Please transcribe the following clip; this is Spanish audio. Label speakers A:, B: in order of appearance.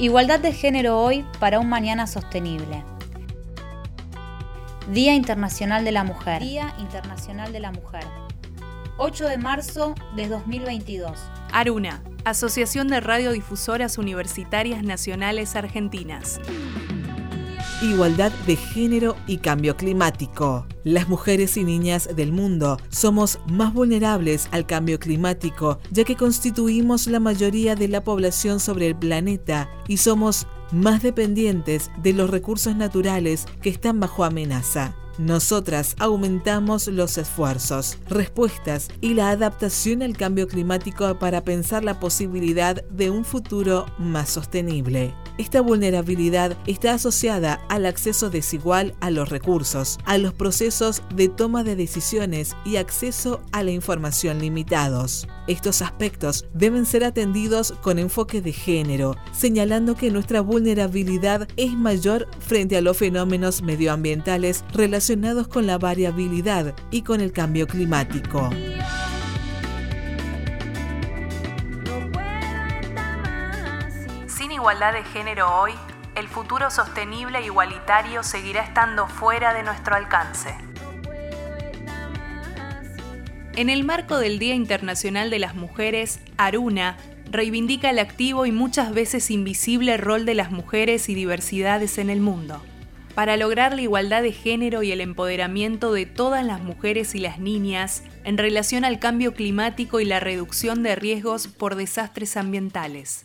A: Igualdad de género hoy para un mañana sostenible. Día Internacional de la Mujer. Día Internacional de la Mujer. 8 de marzo de 2022.
B: Aruna, Asociación de Radiodifusoras Universitarias Nacionales Argentinas.
C: Igualdad de género y cambio climático. Las mujeres y niñas del mundo somos más vulnerables al cambio climático, ya que constituimos la mayoría de la población sobre el planeta y somos más dependientes de los recursos naturales que están bajo amenaza. Nosotras aumentamos los esfuerzos, respuestas y la adaptación al cambio climático para pensar la posibilidad de un futuro más sostenible. Esta vulnerabilidad está asociada al acceso desigual a los recursos, a los procesos de toma de decisiones y acceso a la información limitados. Estos aspectos deben ser atendidos con enfoque de género, señalando que nuestra vulnerabilidad es mayor frente a los fenómenos medioambientales relacionados con la variabilidad y con el cambio climático.
B: Igualdad de género hoy, el futuro sostenible e igualitario seguirá estando fuera de nuestro alcance. En el marco del Día Internacional de las Mujeres, Aruna reivindica el activo y muchas veces invisible rol de las mujeres y diversidades en el mundo. Para lograr la igualdad de género y el empoderamiento de todas las mujeres y las niñas en relación al cambio climático y la reducción de riesgos por desastres ambientales.